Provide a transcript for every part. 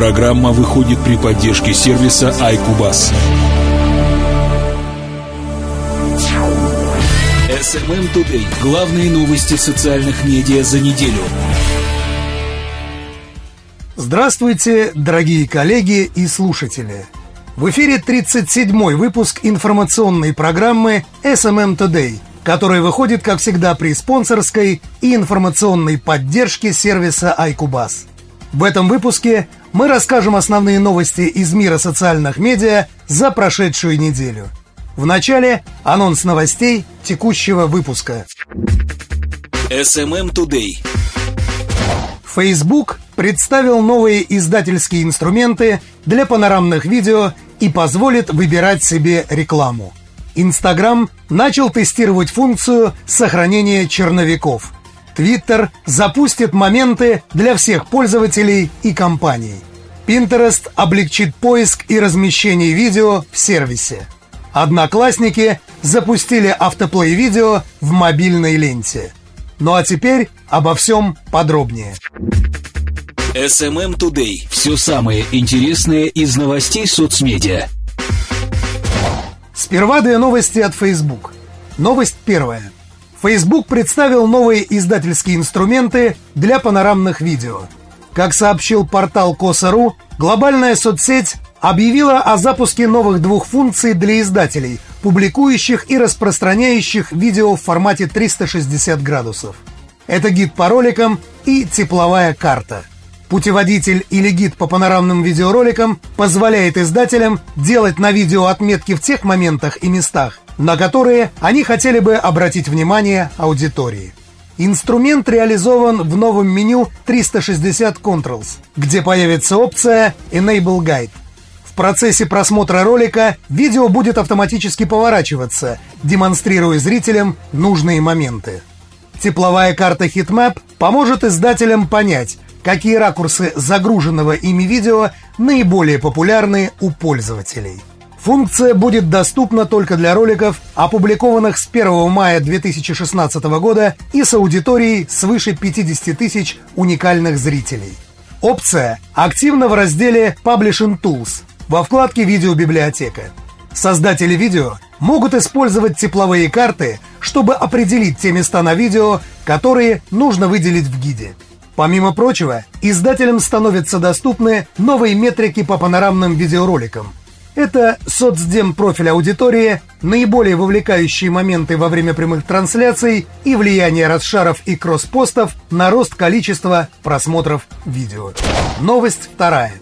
Программа выходит при поддержке сервиса iCubus. SMM Today. Главные новости социальных медиа за неделю. Здравствуйте, дорогие коллеги и слушатели. В эфире 37-й выпуск информационной программы SMM Today, которая выходит, как всегда, при спонсорской и информационной поддержке сервиса iCubus. В этом выпуске мы расскажем основные новости из мира социальных медиа за прошедшую неделю. В начале анонс новостей текущего выпуска. SMM Today. Facebook представил новые издательские инструменты для панорамных видео и позволит выбирать себе рекламу. Instagram начал тестировать функцию сохранения черновиков – Twitter запустит моменты для всех пользователей и компаний. Pinterest облегчит поиск и размещение видео в сервисе. Одноклассники запустили автоплей видео в мобильной ленте. Ну а теперь обо всем подробнее. SMM Today. Все самое интересное из новостей соцмедиа. Сперва две новости от Facebook. Новость первая – Facebook представил новые издательские инструменты для панорамных видео. Как сообщил портал Коса.ру, глобальная соцсеть объявила о запуске новых двух функций для издателей, публикующих и распространяющих видео в формате 360 градусов. Это гид по роликам и тепловая карта. Путеводитель или гид по панорамным видеороликам позволяет издателям делать на видео отметки в тех моментах и местах, на которые они хотели бы обратить внимание аудитории. Инструмент реализован в новом меню 360 Controls, где появится опция Enable Guide. В процессе просмотра ролика видео будет автоматически поворачиваться, демонстрируя зрителям нужные моменты. Тепловая карта Heatmap поможет издателям понять, какие ракурсы загруженного ими видео наиболее популярны у пользователей. Функция будет доступна только для роликов, опубликованных с 1 мая 2016 года и с аудиторией свыше 50 тысяч уникальных зрителей. Опция активна в разделе Publishing Tools во вкладке «Видеобиблиотека». Создатели видео могут использовать тепловые карты, чтобы определить те места на видео, которые нужно выделить в гиде. Помимо прочего, издателям становятся доступны новые метрики по панорамным видеороликам – это соцдем профиль аудитории, наиболее вовлекающие моменты во время прямых трансляций и влияние расшаров и кросспостов на рост количества просмотров видео. Новость вторая.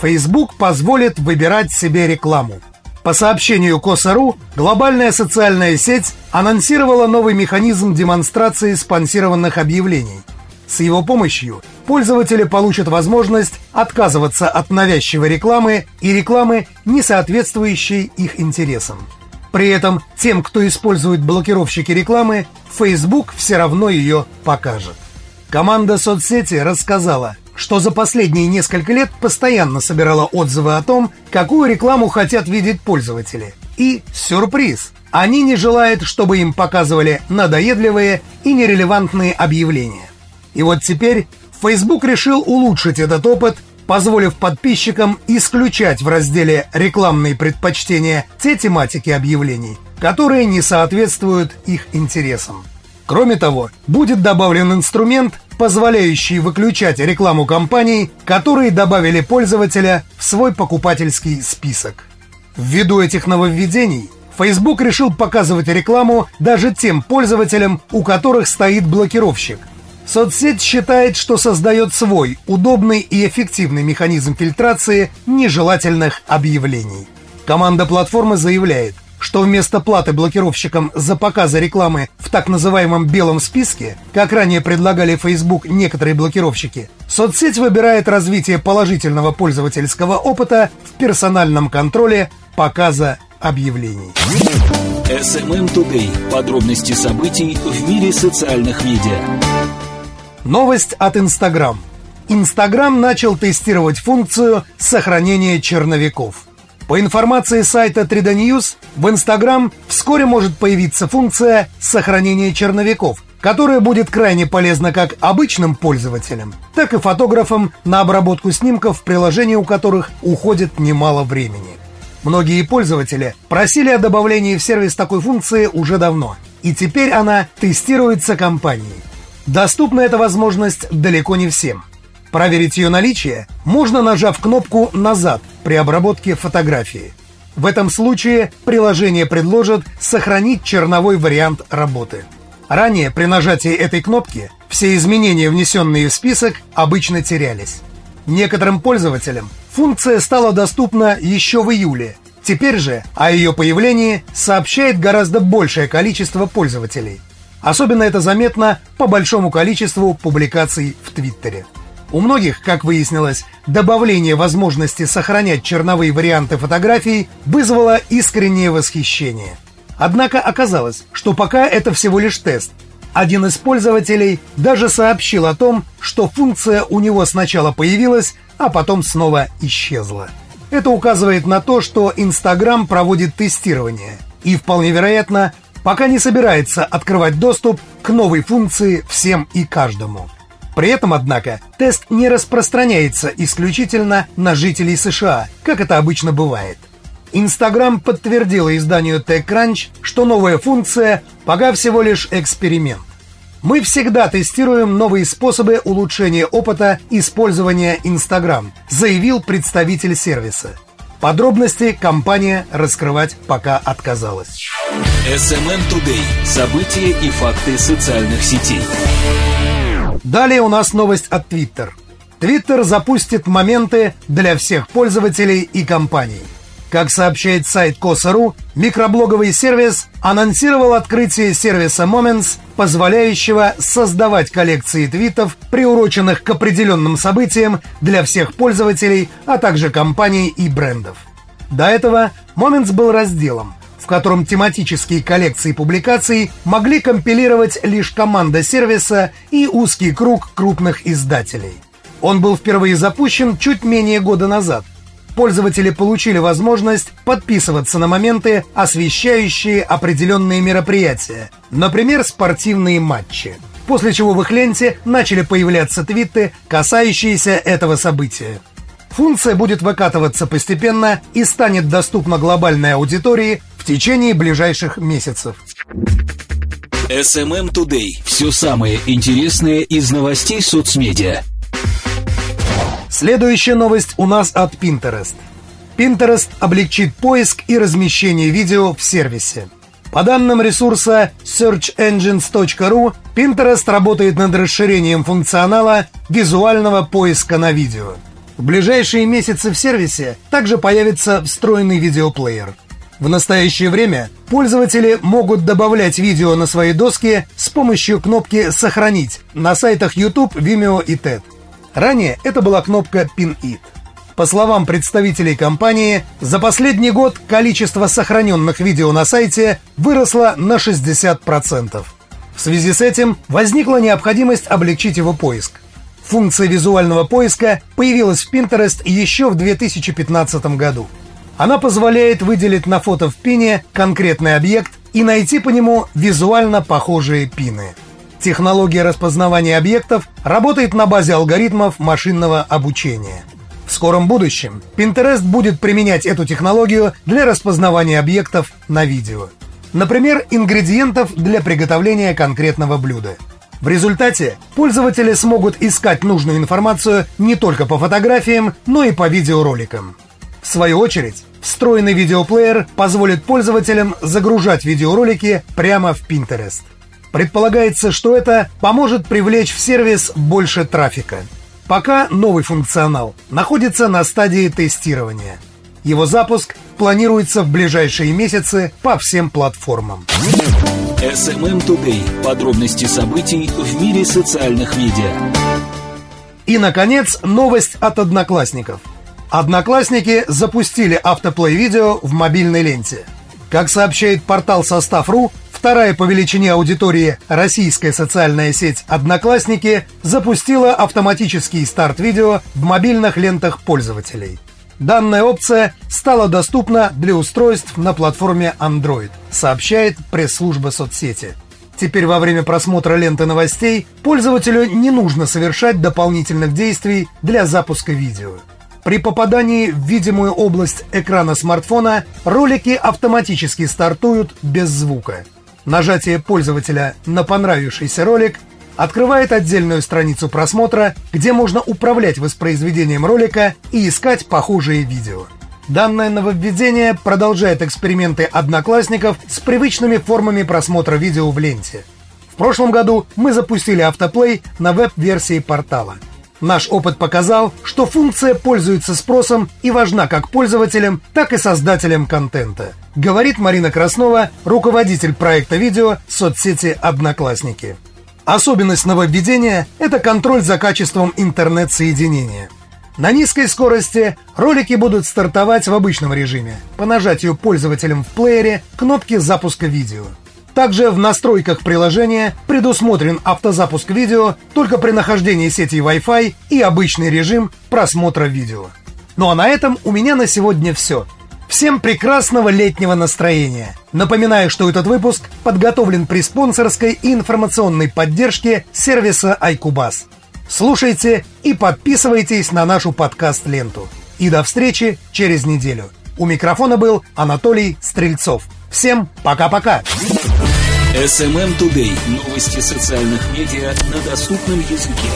Facebook позволит выбирать себе рекламу. По сообщению Коса.ру, глобальная социальная сеть анонсировала новый механизм демонстрации спонсированных объявлений – с его помощью пользователи получат возможность отказываться от навязчивой рекламы и рекламы, не соответствующей их интересам. При этом тем, кто использует блокировщики рекламы, Facebook все равно ее покажет. Команда соцсети рассказала, что за последние несколько лет постоянно собирала отзывы о том, какую рекламу хотят видеть пользователи. И сюрприз! Они не желают, чтобы им показывали надоедливые и нерелевантные объявления. И вот теперь Facebook решил улучшить этот опыт, позволив подписчикам исключать в разделе «Рекламные предпочтения» те тематики объявлений, которые не соответствуют их интересам. Кроме того, будет добавлен инструмент, позволяющий выключать рекламу компаний, которые добавили пользователя в свой покупательский список. Ввиду этих нововведений, Facebook решил показывать рекламу даже тем пользователям, у которых стоит блокировщик, Соцсеть считает, что создает свой удобный и эффективный механизм фильтрации нежелательных объявлений. Команда платформы заявляет, что вместо платы блокировщикам за показы рекламы в так называемом белом списке, как ранее предлагали Facebook некоторые блокировщики, соцсеть выбирает развитие положительного пользовательского опыта в персональном контроле показа объявлений. SMM Today. Подробности событий в мире социальных медиа. Новость от Instagram. Instagram начал тестировать функцию сохранения черновиков. По информации сайта 3D News, в Instagram вскоре может появиться функция сохранения черновиков, которое будет крайне полезно как обычным пользователям, так и фотографам на обработку снимков, в приложении у которых уходит немало времени. Многие пользователи просили о добавлении в сервис такой функции уже давно, и теперь она тестируется компанией. Доступна эта возможность далеко не всем. Проверить ее наличие можно, нажав кнопку «Назад» при обработке фотографии. В этом случае приложение предложит сохранить черновой вариант работы. Ранее при нажатии этой кнопки все изменения, внесенные в список, обычно терялись. Некоторым пользователям функция стала доступна еще в июле. Теперь же о ее появлении сообщает гораздо большее количество пользователей. Особенно это заметно по большому количеству публикаций в Твиттере. У многих, как выяснилось, добавление возможности сохранять черновые варианты фотографий вызвало искреннее восхищение. Однако оказалось, что пока это всего лишь тест, один из пользователей даже сообщил о том, что функция у него сначала появилась, а потом снова исчезла. Это указывает на то, что Instagram проводит тестирование и, вполне вероятно, пока не собирается открывать доступ к новой функции всем и каждому. При этом, однако, тест не распространяется исключительно на жителей США, как это обычно бывает. Инстаграм подтвердила изданию TechCrunch, что новая функция пока всего лишь эксперимент. Мы всегда тестируем новые способы улучшения опыта использования Instagram, заявил представитель сервиса. Подробности компания раскрывать пока отказалась. SMM Today. События и факты социальных сетей. Далее у нас новость от Twitter. Twitter запустит моменты для всех пользователей и компаний. Как сообщает сайт Коса.ру, микроблоговый сервис анонсировал открытие сервиса Moments, позволяющего создавать коллекции твитов, приуроченных к определенным событиям для всех пользователей, а также компаний и брендов. До этого Moments был разделом, котором тематические коллекции публикаций могли компилировать лишь команда сервиса и узкий круг крупных издателей. Он был впервые запущен чуть менее года назад, пользователи получили возможность подписываться на моменты, освещающие определенные мероприятия, например, спортивные матчи. После чего в их ленте начали появляться твиты, касающиеся этого события. Функция будет выкатываться постепенно и станет доступна глобальной аудитории в течение ближайших месяцев. SMM Today. Все самое интересное из новостей соцмедиа. Следующая новость у нас от Pinterest. Pinterest облегчит поиск и размещение видео в сервисе. По данным ресурса searchengines.ru, Pinterest работает над расширением функционала визуального поиска на видео. В ближайшие месяцы в сервисе также появится встроенный видеоплеер. В настоящее время пользователи могут добавлять видео на свои доски с помощью кнопки «Сохранить» на сайтах YouTube, Vimeo и TED. Ранее это была кнопка Pin It. По словам представителей компании, за последний год количество сохраненных видео на сайте выросло на 60%. В связи с этим возникла необходимость облегчить его поиск. Функция визуального поиска появилась в Pinterest еще в 2015 году. Она позволяет выделить на фото в пине конкретный объект и найти по нему визуально похожие пины. Технология распознавания объектов работает на базе алгоритмов машинного обучения. В скором будущем Pinterest будет применять эту технологию для распознавания объектов на видео. Например, ингредиентов для приготовления конкретного блюда. В результате пользователи смогут искать нужную информацию не только по фотографиям, но и по видеороликам. В свою очередь, встроенный видеоплеер позволит пользователям загружать видеоролики прямо в Pinterest. Предполагается, что это поможет привлечь в сервис больше трафика. Пока новый функционал находится на стадии тестирования. Его запуск планируется в ближайшие месяцы по всем платформам. SMM Today. Подробности событий в мире социальных медиа. И, наконец, новость от одноклассников. Одноклассники запустили автоплей видео в мобильной ленте. Как сообщает портал Состав.ру, Вторая по величине аудитории российская социальная сеть «Одноклассники» запустила автоматический старт видео в мобильных лентах пользователей. Данная опция стала доступна для устройств на платформе Android, сообщает пресс-служба соцсети. Теперь во время просмотра ленты новостей пользователю не нужно совершать дополнительных действий для запуска видео. При попадании в видимую область экрана смартфона ролики автоматически стартуют без звука. Нажатие пользователя на понравившийся ролик открывает отдельную страницу просмотра, где можно управлять воспроизведением ролика и искать похожие видео. Данное нововведение продолжает эксперименты одноклассников с привычными формами просмотра видео в ленте. В прошлом году мы запустили автоплей на веб-версии портала – Наш опыт показал, что функция пользуется спросом и важна как пользователям, так и создателям контента. Говорит Марина Краснова, руководитель проекта видео соцсети «Одноклассники». Особенность нововведения – это контроль за качеством интернет-соединения. На низкой скорости ролики будут стартовать в обычном режиме по нажатию пользователем в плеере кнопки запуска видео – также в настройках приложения предусмотрен автозапуск видео только при нахождении сети Wi-Fi и обычный режим просмотра видео. Ну а на этом у меня на сегодня все. Всем прекрасного летнего настроения. Напоминаю, что этот выпуск подготовлен при спонсорской и информационной поддержке сервиса iCubus. Слушайте и подписывайтесь на нашу подкаст-ленту. И до встречи через неделю. У микрофона был Анатолий Стрельцов. Всем пока-пока! SMM Today. Новости социальных медиа на доступном языке.